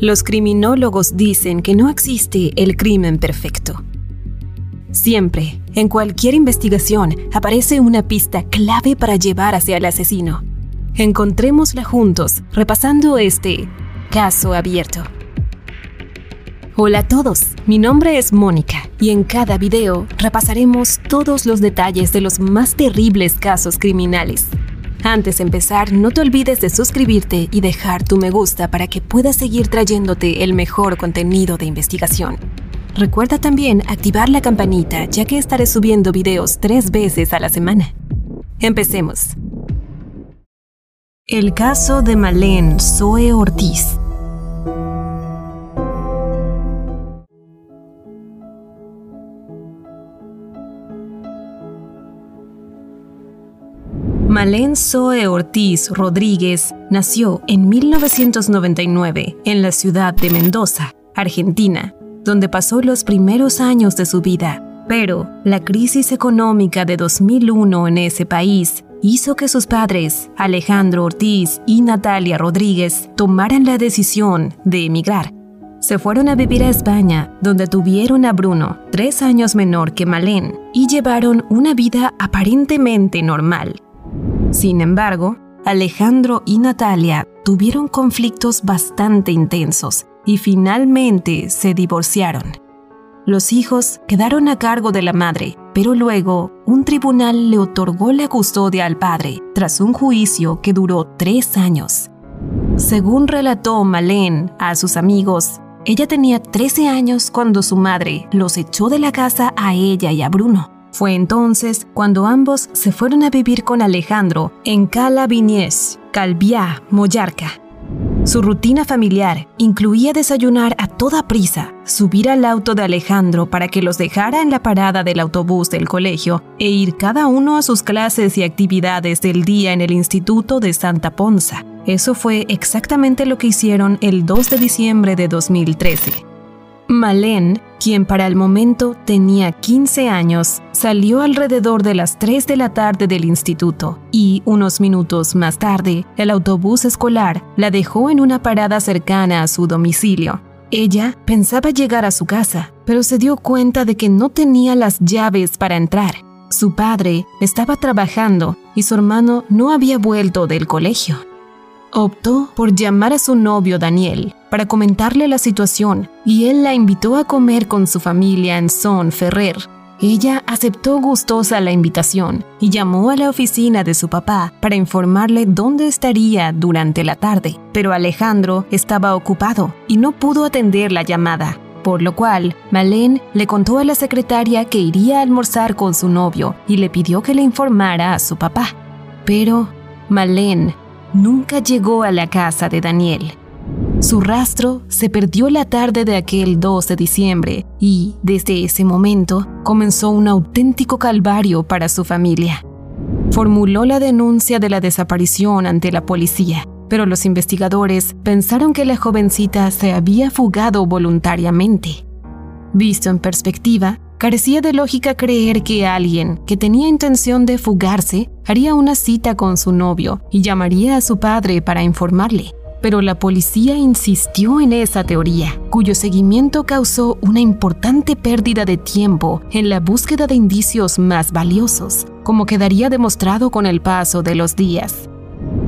Los criminólogos dicen que no existe el crimen perfecto. Siempre, en cualquier investigación, aparece una pista clave para llevar hacia el asesino. Encontrémosla juntos, repasando este caso abierto. Hola a todos, mi nombre es Mónica y en cada video repasaremos todos los detalles de los más terribles casos criminales. Antes de empezar, no te olvides de suscribirte y dejar tu me gusta para que puedas seguir trayéndote el mejor contenido de investigación. Recuerda también activar la campanita ya que estaré subiendo videos tres veces a la semana. Empecemos. El caso de Malén Zoe Ortiz Malén Zoe Ortiz Rodríguez nació en 1999 en la ciudad de Mendoza, Argentina, donde pasó los primeros años de su vida. Pero la crisis económica de 2001 en ese país hizo que sus padres, Alejandro Ortiz y Natalia Rodríguez, tomaran la decisión de emigrar. Se fueron a vivir a España, donde tuvieron a Bruno, tres años menor que Malén, y llevaron una vida aparentemente normal. Sin embargo, Alejandro y Natalia tuvieron conflictos bastante intensos y finalmente se divorciaron. Los hijos quedaron a cargo de la madre, pero luego un tribunal le otorgó la custodia al padre tras un juicio que duró tres años. Según relató Malén a sus amigos, ella tenía 13 años cuando su madre los echó de la casa a ella y a Bruno. Fue entonces cuando ambos se fueron a vivir con Alejandro en Cala Viñez, Calviá, Mollarca. Su rutina familiar incluía desayunar a toda prisa, subir al auto de Alejandro para que los dejara en la parada del autobús del colegio e ir cada uno a sus clases y actividades del día en el Instituto de Santa Ponza. Eso fue exactamente lo que hicieron el 2 de diciembre de 2013. Malén, quien para el momento tenía 15 años, salió alrededor de las 3 de la tarde del instituto y unos minutos más tarde, el autobús escolar la dejó en una parada cercana a su domicilio. Ella pensaba llegar a su casa, pero se dio cuenta de que no tenía las llaves para entrar. Su padre estaba trabajando y su hermano no había vuelto del colegio. Optó por llamar a su novio Daniel para comentarle la situación y él la invitó a comer con su familia en Son Ferrer. Ella aceptó gustosa la invitación y llamó a la oficina de su papá para informarle dónde estaría durante la tarde, pero Alejandro estaba ocupado y no pudo atender la llamada, por lo cual Malén le contó a la secretaria que iría a almorzar con su novio y le pidió que le informara a su papá. Pero Malén nunca llegó a la casa de Daniel. Su rastro se perdió la tarde de aquel 2 de diciembre y, desde ese momento, comenzó un auténtico calvario para su familia. Formuló la denuncia de la desaparición ante la policía, pero los investigadores pensaron que la jovencita se había fugado voluntariamente. Visto en perspectiva, Carecía de lógica creer que alguien que tenía intención de fugarse haría una cita con su novio y llamaría a su padre para informarle. Pero la policía insistió en esa teoría, cuyo seguimiento causó una importante pérdida de tiempo en la búsqueda de indicios más valiosos, como quedaría demostrado con el paso de los días.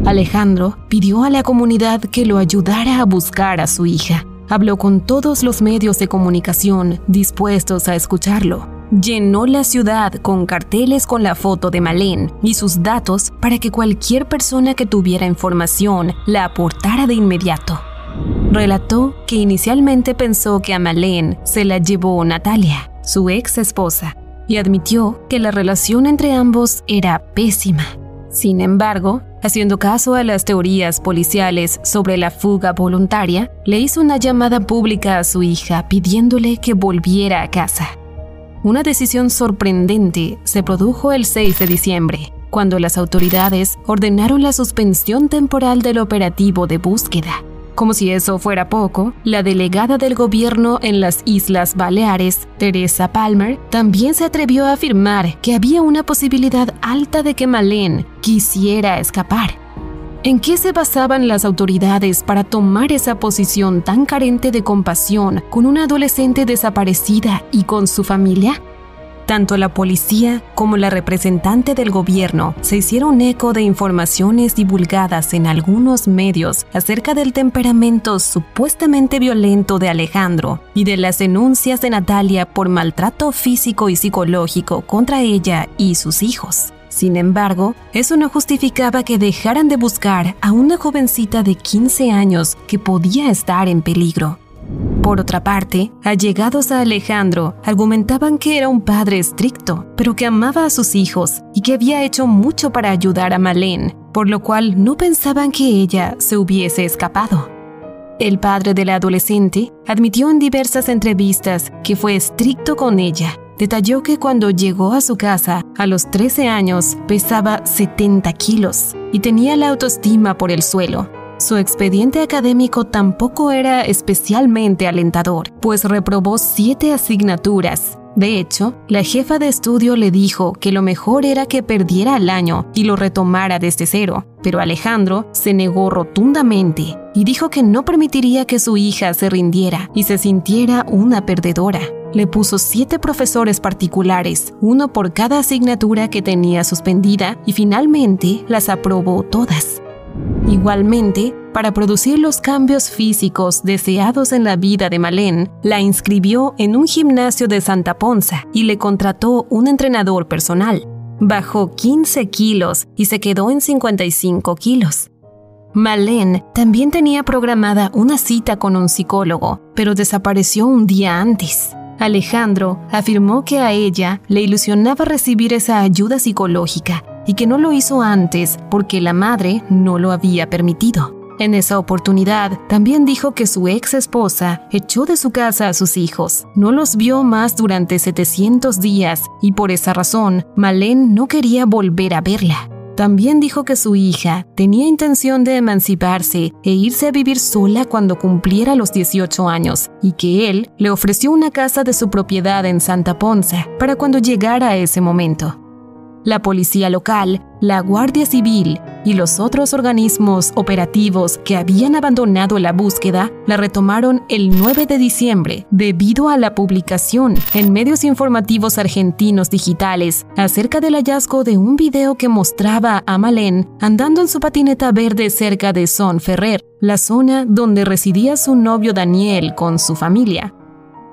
Alejandro pidió a la comunidad que lo ayudara a buscar a su hija, Habló con todos los medios de comunicación dispuestos a escucharlo. Llenó la ciudad con carteles con la foto de Malén y sus datos para que cualquier persona que tuviera información la aportara de inmediato. Relató que inicialmente pensó que a Malén se la llevó Natalia, su ex esposa, y admitió que la relación entre ambos era pésima. Sin embargo, haciendo caso a las teorías policiales sobre la fuga voluntaria, le hizo una llamada pública a su hija pidiéndole que volviera a casa. Una decisión sorprendente se produjo el 6 de diciembre, cuando las autoridades ordenaron la suspensión temporal del operativo de búsqueda. Como si eso fuera poco, la delegada del gobierno en las Islas Baleares, Teresa Palmer, también se atrevió a afirmar que había una posibilidad alta de que Malén quisiera escapar. ¿En qué se basaban las autoridades para tomar esa posición tan carente de compasión con una adolescente desaparecida y con su familia? Tanto la policía como la representante del gobierno se hicieron eco de informaciones divulgadas en algunos medios acerca del temperamento supuestamente violento de Alejandro y de las denuncias de Natalia por maltrato físico y psicológico contra ella y sus hijos. Sin embargo, eso no justificaba que dejaran de buscar a una jovencita de 15 años que podía estar en peligro. Por otra parte, allegados a Alejandro argumentaban que era un padre estricto, pero que amaba a sus hijos y que había hecho mucho para ayudar a Malén, por lo cual no pensaban que ella se hubiese escapado. El padre de la adolescente admitió en diversas entrevistas que fue estricto con ella. Detalló que cuando llegó a su casa a los 13 años pesaba 70 kilos y tenía la autoestima por el suelo, su expediente académico tampoco era especialmente alentador, pues reprobó siete asignaturas. De hecho, la jefa de estudio le dijo que lo mejor era que perdiera el año y lo retomara desde cero, pero Alejandro se negó rotundamente y dijo que no permitiría que su hija se rindiera y se sintiera una perdedora. Le puso siete profesores particulares, uno por cada asignatura que tenía suspendida, y finalmente las aprobó todas. Igualmente, para producir los cambios físicos deseados en la vida de Malén, la inscribió en un gimnasio de Santa Ponza y le contrató un entrenador personal. Bajó 15 kilos y se quedó en 55 kilos. Malén también tenía programada una cita con un psicólogo, pero desapareció un día antes. Alejandro afirmó que a ella le ilusionaba recibir esa ayuda psicológica y que no lo hizo antes porque la madre no lo había permitido. En esa oportunidad, también dijo que su ex esposa echó de su casa a sus hijos, no los vio más durante 700 días y por esa razón, Malén no quería volver a verla. También dijo que su hija tenía intención de emanciparse e irse a vivir sola cuando cumpliera los 18 años y que él le ofreció una casa de su propiedad en Santa Ponza para cuando llegara ese momento la policía local, la Guardia Civil y los otros organismos operativos que habían abandonado la búsqueda la retomaron el 9 de diciembre debido a la publicación en medios informativos argentinos digitales acerca del hallazgo de un video que mostraba a Malén andando en su patineta verde cerca de Son Ferrer, la zona donde residía su novio Daniel con su familia.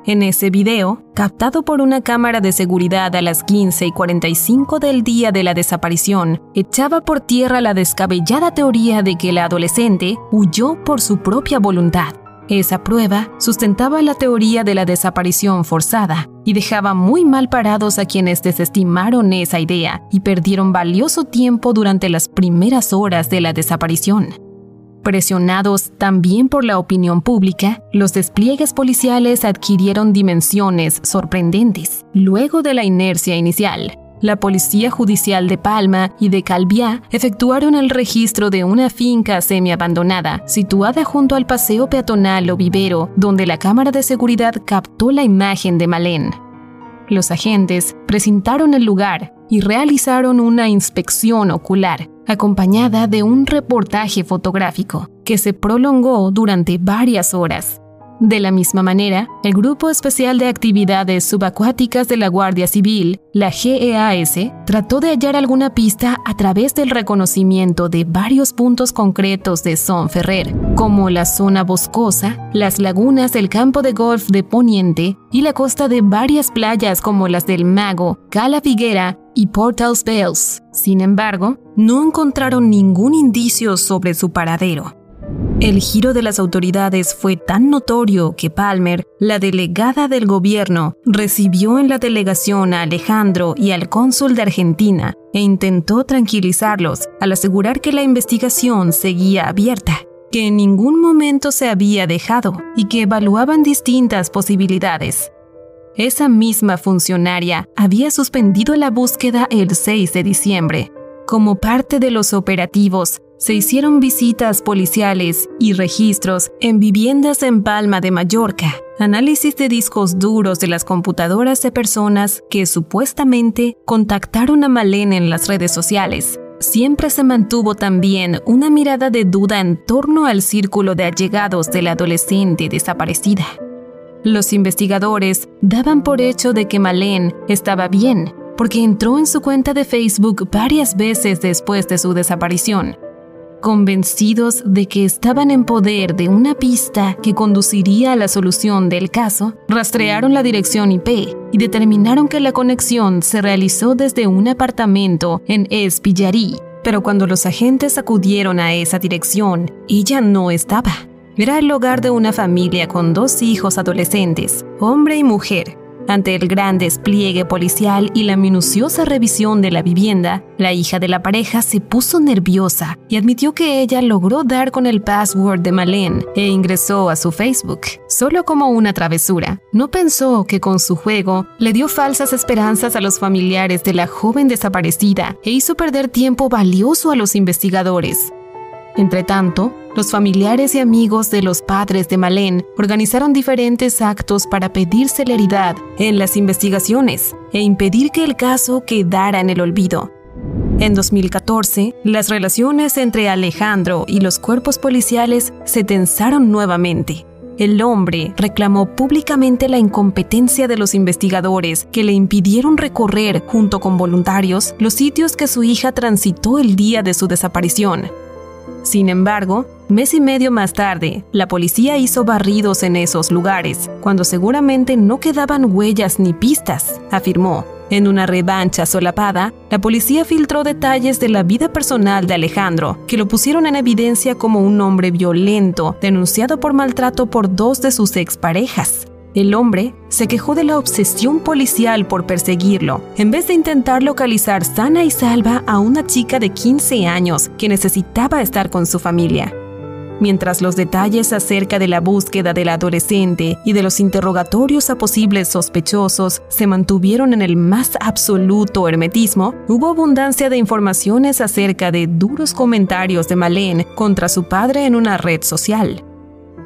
En ese video, captado por una cámara de seguridad a las 15 y 45 del día de la desaparición, echaba por tierra la descabellada teoría de que la adolescente huyó por su propia voluntad. Esa prueba sustentaba la teoría de la desaparición forzada y dejaba muy mal parados a quienes desestimaron esa idea y perdieron valioso tiempo durante las primeras horas de la desaparición. Presionados también por la opinión pública, los despliegues policiales adquirieron dimensiones sorprendentes. Luego de la inercia inicial, la Policía Judicial de Palma y de Calviá efectuaron el registro de una finca semiabandonada situada junto al paseo peatonal o vivero, donde la cámara de seguridad captó la imagen de Malén. Los agentes presentaron el lugar y realizaron una inspección ocular, acompañada de un reportaje fotográfico que se prolongó durante varias horas. De la misma manera, el Grupo Especial de Actividades Subacuáticas de la Guardia Civil, la GEAS, trató de hallar alguna pista a través del reconocimiento de varios puntos concretos de Son Ferrer, como la zona boscosa, las lagunas del campo de golf de Poniente y la costa de varias playas como las del Mago, Cala Figuera y Portals Bells. Sin embargo, no encontraron ningún indicio sobre su paradero. El giro de las autoridades fue tan notorio que Palmer, la delegada del gobierno, recibió en la delegación a Alejandro y al cónsul de Argentina e intentó tranquilizarlos al asegurar que la investigación seguía abierta, que en ningún momento se había dejado y que evaluaban distintas posibilidades. Esa misma funcionaria había suspendido la búsqueda el 6 de diciembre. Como parte de los operativos, se hicieron visitas policiales y registros en viviendas en Palma de Mallorca, análisis de discos duros de las computadoras de personas que supuestamente contactaron a Malén en las redes sociales. Siempre se mantuvo también una mirada de duda en torno al círculo de allegados de la adolescente desaparecida. Los investigadores daban por hecho de que Malén estaba bien, porque entró en su cuenta de Facebook varias veces después de su desaparición, convencidos de que estaban en poder de una pista que conduciría a la solución del caso, rastrearon la dirección IP y determinaron que la conexión se realizó desde un apartamento en Espillarí. Pero cuando los agentes acudieron a esa dirección, ella no estaba. Era el hogar de una familia con dos hijos adolescentes, hombre y mujer. Ante el gran despliegue policial y la minuciosa revisión de la vivienda, la hija de la pareja se puso nerviosa y admitió que ella logró dar con el password de Malén e ingresó a su Facebook, solo como una travesura. No pensó que con su juego le dio falsas esperanzas a los familiares de la joven desaparecida e hizo perder tiempo valioso a los investigadores. Entretanto, los familiares y amigos de los padres de Malén organizaron diferentes actos para pedir celeridad en las investigaciones e impedir que el caso quedara en el olvido. En 2014, las relaciones entre Alejandro y los cuerpos policiales se tensaron nuevamente. El hombre reclamó públicamente la incompetencia de los investigadores que le impidieron recorrer, junto con voluntarios, los sitios que su hija transitó el día de su desaparición, sin embargo, mes y medio más tarde, la policía hizo barridos en esos lugares, cuando seguramente no quedaban huellas ni pistas, afirmó. En una revancha solapada, la policía filtró detalles de la vida personal de Alejandro, que lo pusieron en evidencia como un hombre violento, denunciado por maltrato por dos de sus exparejas. El hombre se quejó de la obsesión policial por perseguirlo, en vez de intentar localizar sana y salva a una chica de 15 años que necesitaba estar con su familia. Mientras los detalles acerca de la búsqueda del adolescente y de los interrogatorios a posibles sospechosos se mantuvieron en el más absoluto hermetismo, hubo abundancia de informaciones acerca de duros comentarios de Malén contra su padre en una red social.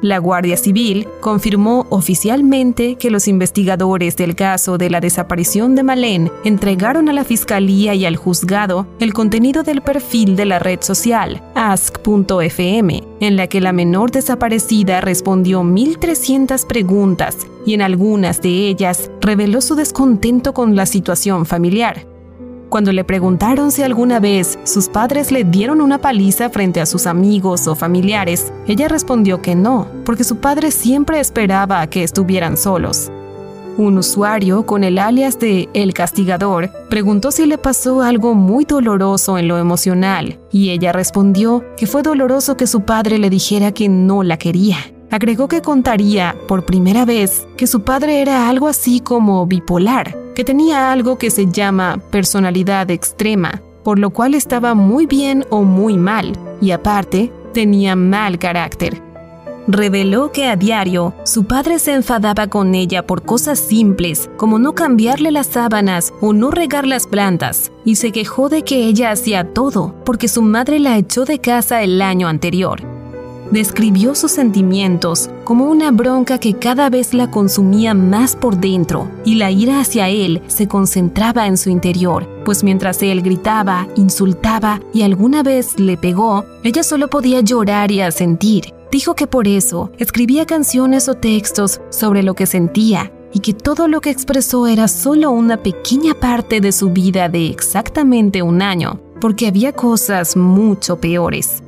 La Guardia Civil confirmó oficialmente que los investigadores del caso de la desaparición de Malén entregaron a la Fiscalía y al juzgado el contenido del perfil de la red social ask.fm, en la que la menor desaparecida respondió 1.300 preguntas y en algunas de ellas reveló su descontento con la situación familiar. Cuando le preguntaron si alguna vez sus padres le dieron una paliza frente a sus amigos o familiares, ella respondió que no, porque su padre siempre esperaba a que estuvieran solos. Un usuario con el alias de El Castigador preguntó si le pasó algo muy doloroso en lo emocional, y ella respondió que fue doloroso que su padre le dijera que no la quería. Agregó que contaría, por primera vez, que su padre era algo así como bipolar, que tenía algo que se llama personalidad extrema, por lo cual estaba muy bien o muy mal, y aparte, tenía mal carácter. Reveló que a diario su padre se enfadaba con ella por cosas simples, como no cambiarle las sábanas o no regar las plantas, y se quejó de que ella hacía todo porque su madre la echó de casa el año anterior describió sus sentimientos como una bronca que cada vez la consumía más por dentro y la ira hacia él se concentraba en su interior, pues mientras él gritaba, insultaba y alguna vez le pegó, ella solo podía llorar y asentir. Dijo que por eso escribía canciones o textos sobre lo que sentía y que todo lo que expresó era solo una pequeña parte de su vida de exactamente un año, porque había cosas mucho peores.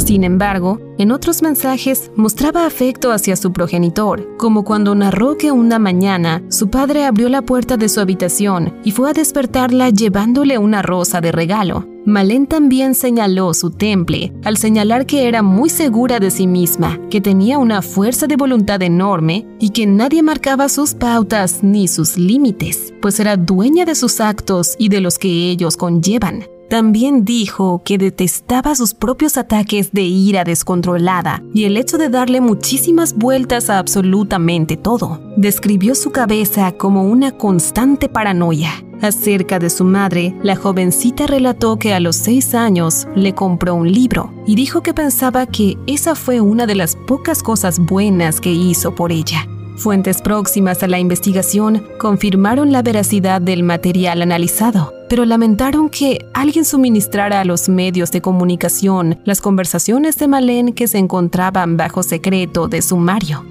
Sin embargo, en otros mensajes mostraba afecto hacia su progenitor, como cuando narró que una mañana su padre abrió la puerta de su habitación y fue a despertarla llevándole una rosa de regalo. Malén también señaló su temple al señalar que era muy segura de sí misma, que tenía una fuerza de voluntad enorme y que nadie marcaba sus pautas ni sus límites, pues era dueña de sus actos y de los que ellos conllevan. También dijo que detestaba sus propios ataques de ira descontrolada y el hecho de darle muchísimas vueltas a absolutamente todo. Describió su cabeza como una constante paranoia. Acerca de su madre, la jovencita relató que a los seis años le compró un libro y dijo que pensaba que esa fue una de las pocas cosas buenas que hizo por ella. Fuentes próximas a la investigación confirmaron la veracidad del material analizado, pero lamentaron que alguien suministrara a los medios de comunicación las conversaciones de Malén que se encontraban bajo secreto de sumario.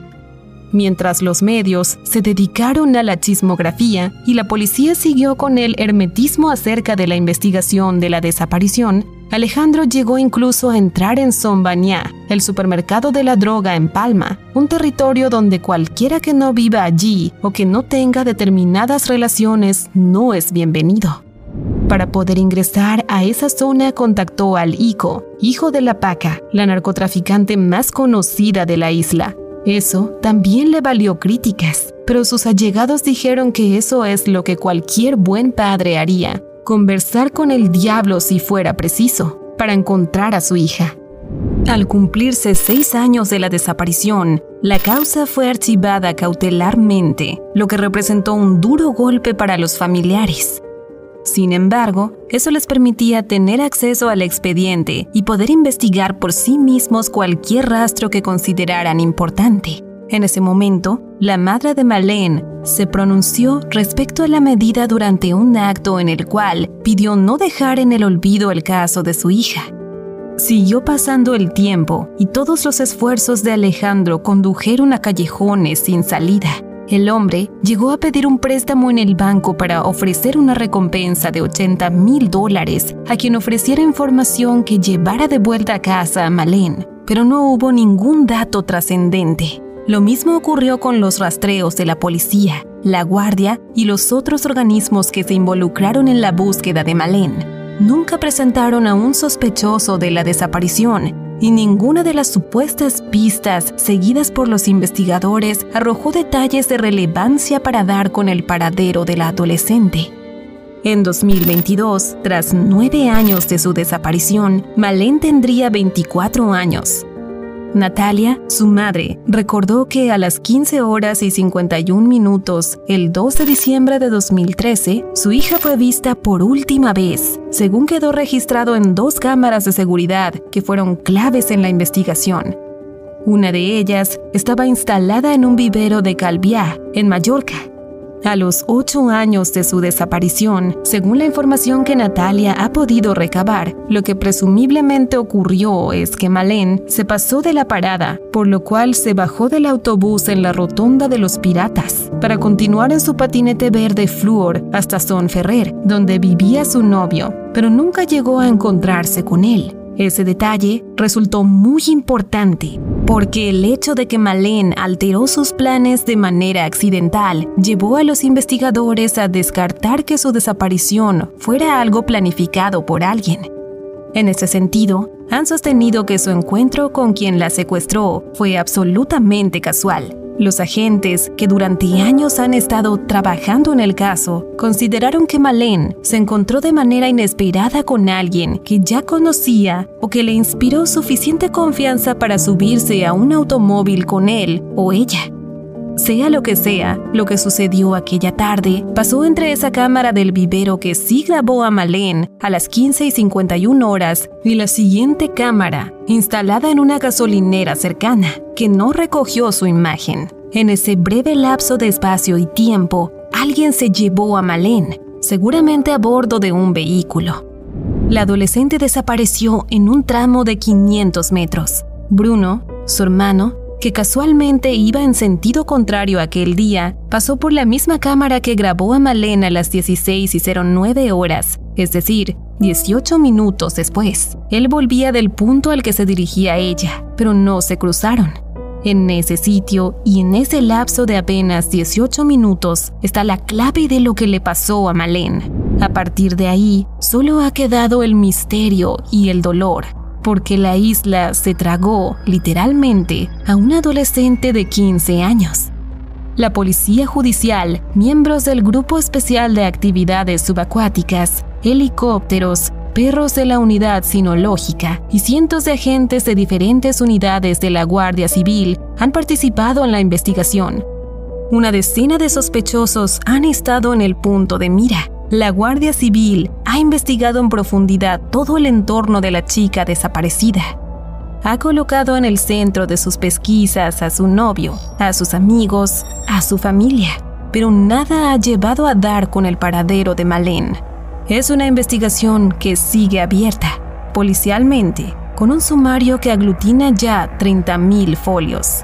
Mientras los medios se dedicaron a la chismografía y la policía siguió con el hermetismo acerca de la investigación de la desaparición, Alejandro llegó incluso a entrar en Sombañá, el supermercado de la droga en Palma, un territorio donde cualquiera que no viva allí o que no tenga determinadas relaciones no es bienvenido. Para poder ingresar a esa zona contactó al Ico, hijo de la Paca, la narcotraficante más conocida de la isla. Eso también le valió críticas, pero sus allegados dijeron que eso es lo que cualquier buen padre haría, conversar con el diablo si fuera preciso, para encontrar a su hija. Al cumplirse seis años de la desaparición, la causa fue archivada cautelarmente, lo que representó un duro golpe para los familiares. Sin embargo, eso les permitía tener acceso al expediente y poder investigar por sí mismos cualquier rastro que consideraran importante. En ese momento, la madre de Marlene se pronunció respecto a la medida durante un acto en el cual pidió no dejar en el olvido el caso de su hija. Siguió pasando el tiempo y todos los esfuerzos de Alejandro condujeron a callejones sin salida. El hombre llegó a pedir un préstamo en el banco para ofrecer una recompensa de 80 mil dólares a quien ofreciera información que llevara de vuelta a casa a Malén, pero no hubo ningún dato trascendente. Lo mismo ocurrió con los rastreos de la policía, la guardia y los otros organismos que se involucraron en la búsqueda de Malén. Nunca presentaron a un sospechoso de la desaparición y ninguna de las supuestas pistas seguidas por los investigadores arrojó detalles de relevancia para dar con el paradero de la adolescente. En 2022, tras nueve años de su desaparición, Malén tendría 24 años. Natalia, su madre, recordó que a las 15 horas y 51 minutos, el 2 de diciembre de 2013, su hija fue vista por última vez, según quedó registrado en dos cámaras de seguridad que fueron claves en la investigación. Una de ellas estaba instalada en un vivero de Calviá, en Mallorca, a los ocho años de su desaparición, según la información que Natalia ha podido recabar, lo que presumiblemente ocurrió es que Malén se pasó de la parada, por lo cual se bajó del autobús en la rotonda de los piratas, para continuar en su patinete verde flúor hasta Son Ferrer, donde vivía su novio, pero nunca llegó a encontrarse con él. Ese detalle resultó muy importante porque el hecho de que Malén alteró sus planes de manera accidental llevó a los investigadores a descartar que su desaparición fuera algo planificado por alguien. En ese sentido, han sostenido que su encuentro con quien la secuestró fue absolutamente casual los agentes, que durante años han estado trabajando en el caso, consideraron que Malén se encontró de manera inesperada con alguien que ya conocía o que le inspiró suficiente confianza para subirse a un automóvil con él o ella. Sea lo que sea, lo que sucedió aquella tarde pasó entre esa cámara del vivero que sí grabó a Malén a las 15 y 51 horas y la siguiente cámara, instalada en una gasolinera cercana, que no recogió su imagen. En ese breve lapso de espacio y tiempo, alguien se llevó a Malén, seguramente a bordo de un vehículo. La adolescente desapareció en un tramo de 500 metros. Bruno, su hermano, que casualmente iba en sentido contrario aquel día, pasó por la misma cámara que grabó a Malena a las 16 y 09 horas, es decir, 18 minutos después. Él volvía del punto al que se dirigía ella, pero no se cruzaron. En ese sitio y en ese lapso de apenas 18 minutos está la clave de lo que le pasó a Malén. A partir de ahí, solo ha quedado el misterio y el dolor, porque la isla se tragó, literalmente, a un adolescente de 15 años. La Policía Judicial, miembros del Grupo Especial de Actividades Subacuáticas, helicópteros, perros de la unidad sinológica y cientos de agentes de diferentes unidades de la Guardia Civil han participado en la investigación. Una decena de sospechosos han estado en el punto de mira. La Guardia Civil ha investigado en profundidad todo el entorno de la chica desaparecida. Ha colocado en el centro de sus pesquisas a su novio, a sus amigos, a su familia, pero nada ha llevado a dar con el paradero de Malén. Es una investigación que sigue abierta, policialmente, con un sumario que aglutina ya 30.000 folios.